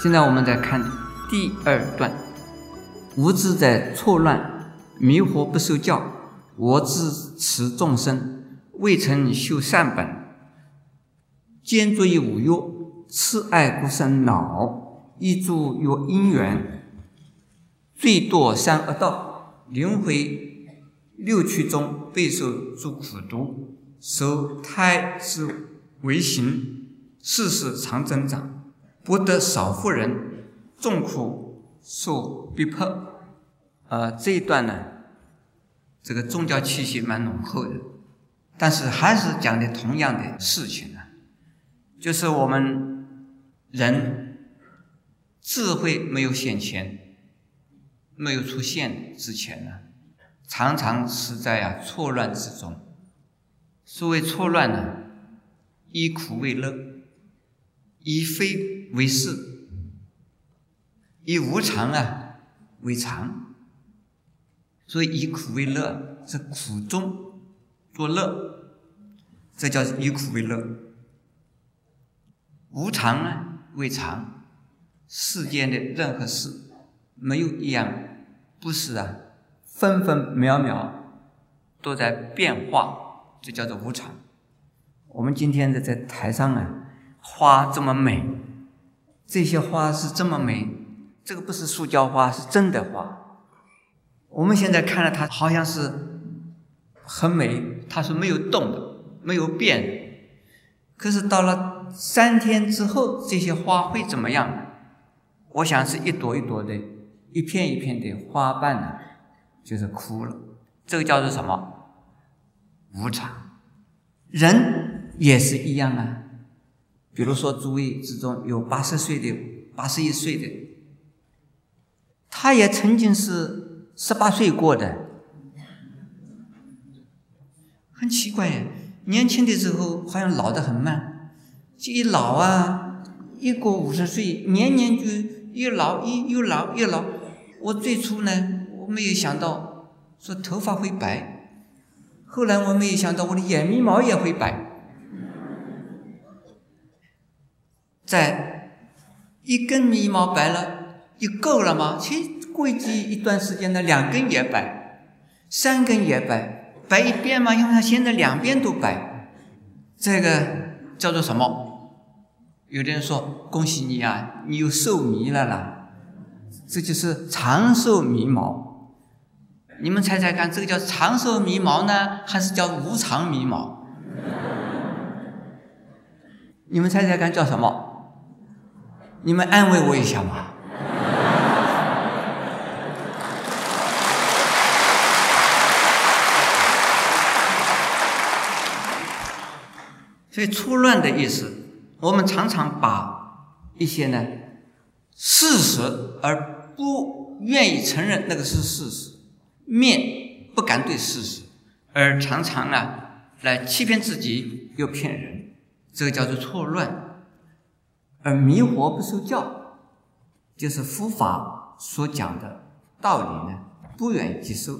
现在我们再看第二段：无知在错乱，迷惑不受教。我自持众生，未曾修善本，兼作于五欲，痴爱不生恼，亦诸有因缘，最堕三恶道，轮回六趣中，备受诸苦毒，受胎之为行，世事常增长。不得少妇人，众苦受逼迫。呃，这一段呢，这个宗教气息蛮浓厚的，但是还是讲的同样的事情呢，就是我们人智慧没有显前，没有出现之前呢，常常是在啊错乱之中。所谓错乱呢，以苦为乐，以非。为是，以无常啊为常，所以以苦为乐，是苦中作乐，这叫以苦为乐。无常啊为常，世间的任何事没有一样不是啊，分分秒秒都在变化，这叫做无常。我们今天的在台上啊，花这么美。这些花是这么美，这个不是塑胶花，是真的花。我们现在看了它，好像是很美，它是没有动的，没有变。可是到了三天之后，这些花会怎么样呢？我想是一朵一朵的，一片一片的花瓣呢，就是枯了。这个叫做什么？无常。人也是一样啊。比如说，诸位之中有八十岁的、八十一岁的，他也曾经是十八岁过的，很奇怪呀。年轻的时候好像老得很慢，这一老啊，一过五十岁，年年就越老，一又老越老。我最初呢，我没有想到说头发会白，后来我没有想到我的眼眉毛也会白。在一根眉毛白了，就够了吗？其实过去一段时间呢，两根也白，三根也白，白一边嘛，因为它现在两边都白，这个叫做什么？有的人说：“恭喜你啊，你又寿眉了啦！”这就是长寿眉毛。你们猜猜看，这个叫长寿眉毛呢，还是叫无常眉毛？你们猜猜看，叫什么？你们安慰我一下嘛！所以错乱的意思，我们常常把一些呢事实而不愿意承认那个是事实，面不敢对事实，而常常啊来欺骗自己又骗人，这个叫做错乱。而迷惑不受教，就是佛法所讲的道理呢，不愿意接受。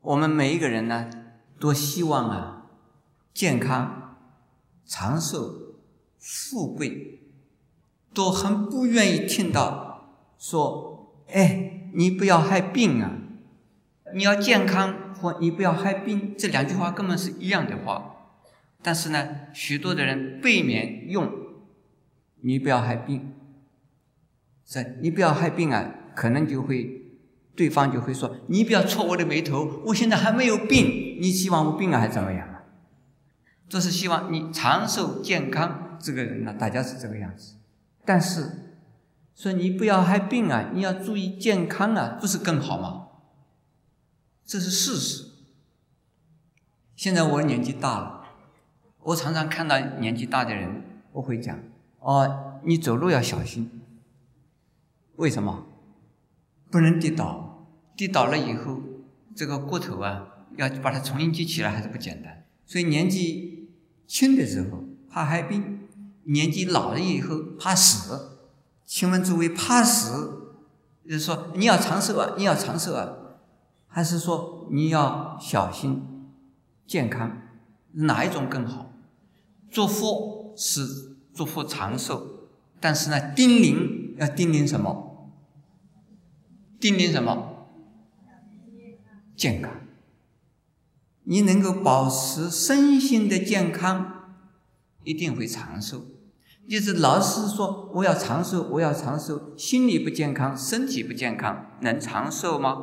我们每一个人呢，都希望啊，健康、长寿、富贵，都很不愿意听到说：“哎，你不要害病啊，你要健康或你不要害病。”这两句话根本是一样的话。但是呢，许多的人避免用。你不要害病，是，你不要害病啊，可能就会，对方就会说，你不要戳我的眉头，我现在还没有病，你希望我病了还怎么样啊？这是希望你长寿健康，这个人呢，大家是这个样子。但是说你不要害病啊，你要注意健康啊，不是更好吗？这是事实。现在我年纪大了，我常常看到年纪大的人，我会讲。哦，你走路要小心。为什么？不能跌倒，跌倒了以后，这个骨头啊，要把它重新接起来还是不简单。所以年纪轻的时候怕害病，年纪老了以后怕死。请问诸位，怕死，就是说你要长寿啊，你要长寿啊，还是说你要小心健康？哪一种更好？做佛是。祝福长寿，但是呢，叮咛要叮咛什么？叮咛什么？健康。你能够保持身心的健康，一定会长寿。就是老是说我要长寿，我要长寿，心理不健康，身体不健康，能长寿吗？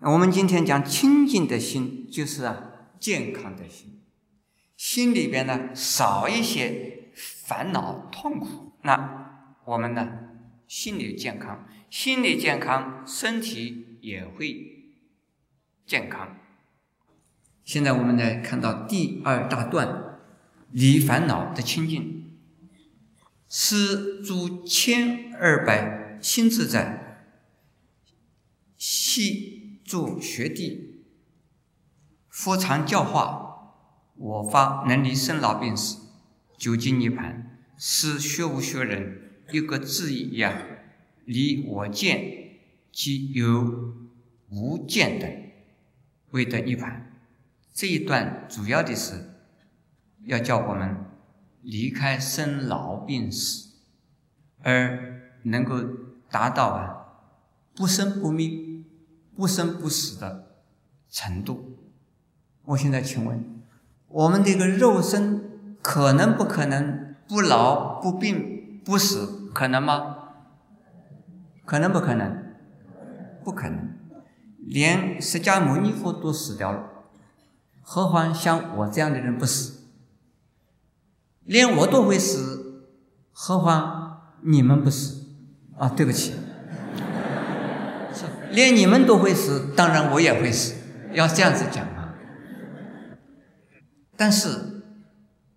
我们今天讲清净的心，就是啊，健康的心，心里边呢少一些烦恼痛苦，那我们呢心理健康，心理健康，身体也会健康。现在我们来看到第二大段，离烦恼的清净，是诸千二百心自在，系诸学弟，佛常教化我发能离生老病死，究竟涅盘，是学无学人一个字一样，离我见即有无见的，为得涅盘。这一段主要的是要叫我们离开生老病死，而能够达到啊不生不灭、不生不死的程度。我现在请问，我们这个肉身可能不可能不老不病不死？可能吗？可能不可能？不可能。连释迦牟尼佛都死掉了。何况像我这样的人不死，连我都会死，何况你们不死？啊，对不起，连你们都会死，当然我也会死，要这样子讲啊。但是，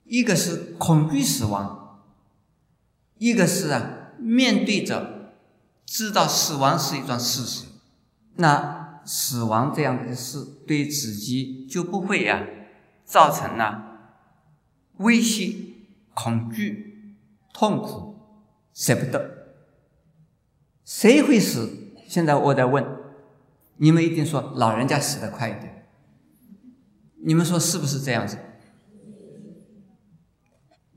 一个是恐惧死亡，一个是啊面对着知道死亡是一桩事实，那。死亡这样的事，对自己就不会呀造成了威胁、恐惧、痛苦、舍不得。谁会死？现在我在问，你们一定说老人家死得快一点。你们说是不是这样子？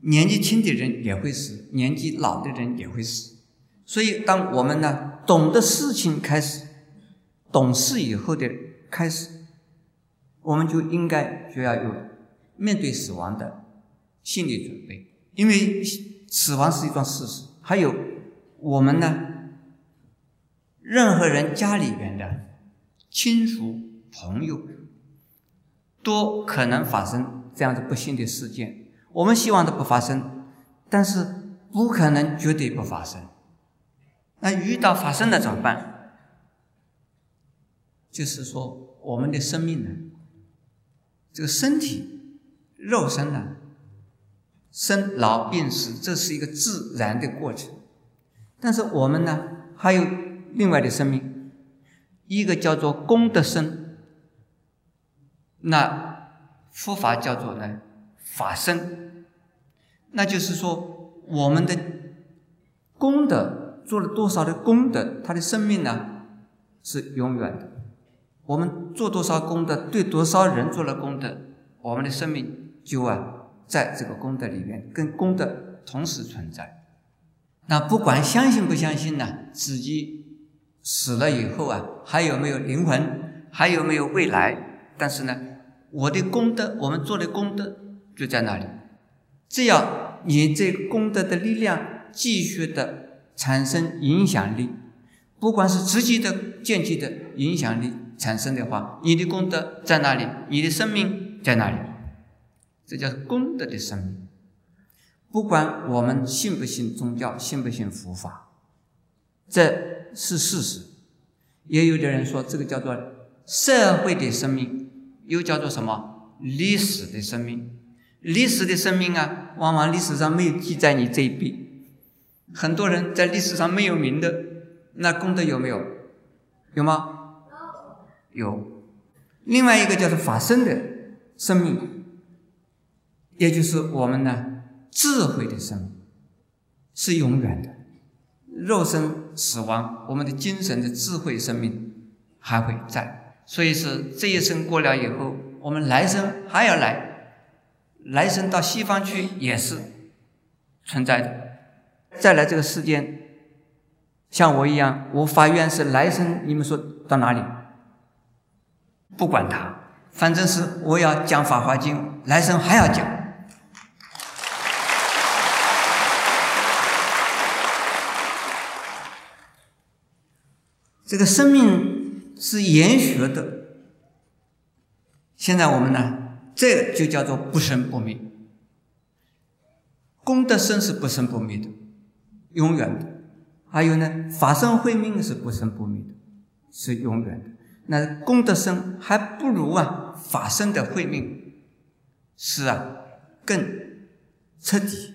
年纪轻的人也会死，年纪老的人也会死。所以，当我们呢懂得事情开始。懂事以后的开始，我们就应该就要有面对死亡的心理准备，因为死亡是一桩事实。还有我们呢，任何人家里边的亲属朋友，都可能发生这样的不幸的事件。我们希望它不发生，但是不可能绝对不发生。那遇到发生了怎么办？就是说，我们的生命呢，这个身体、肉身呢，生老病死，这是一个自然的过程。但是我们呢，还有另外的生命，一个叫做功德身，那佛法叫做呢法身，那就是说，我们的功德做了多少的功德，他的生命呢是永远的。我们做多少功德，对多少人做了功德，我们的生命就啊，在这个功德里面，跟功德同时存在。那不管相信不相信呢，自己死了以后啊，还有没有灵魂，还有没有未来？但是呢，我的功德，我们做的功德就在那里。只要你这功德的力量继续的产生影响力，不管是直接的、间接的影响力。产生的话，你的功德在哪里？你的生命在哪里？这叫功德的生命。不管我们信不信宗教，信不信佛法，这是事实。也有的人说，这个叫做社会的生命，又叫做什么历史的生命？历史的生命啊，往往历史上没有记载你这一笔。很多人在历史上没有名的，那功德有没有？有吗？有，另外一个叫做法身的生命，也就是我们呢智慧的生命，是永远的。肉身死亡，我们的精神的智慧生命还会在。所以是这一生过了以后，我们来生还要来，来生到西方去也是存在的。再来这个世间，像我一样，我发愿是来生，你们说到哪里？不管他，反正是我要讲《法华经》，来生还要讲。这个生命是延续的。现在我们呢，这就叫做不生不灭。功德生是不生不灭的，永远的；还有呢，法身慧命是不生不灭的，是永远的。那功德生还不如啊，法身的慧命是啊，更彻底。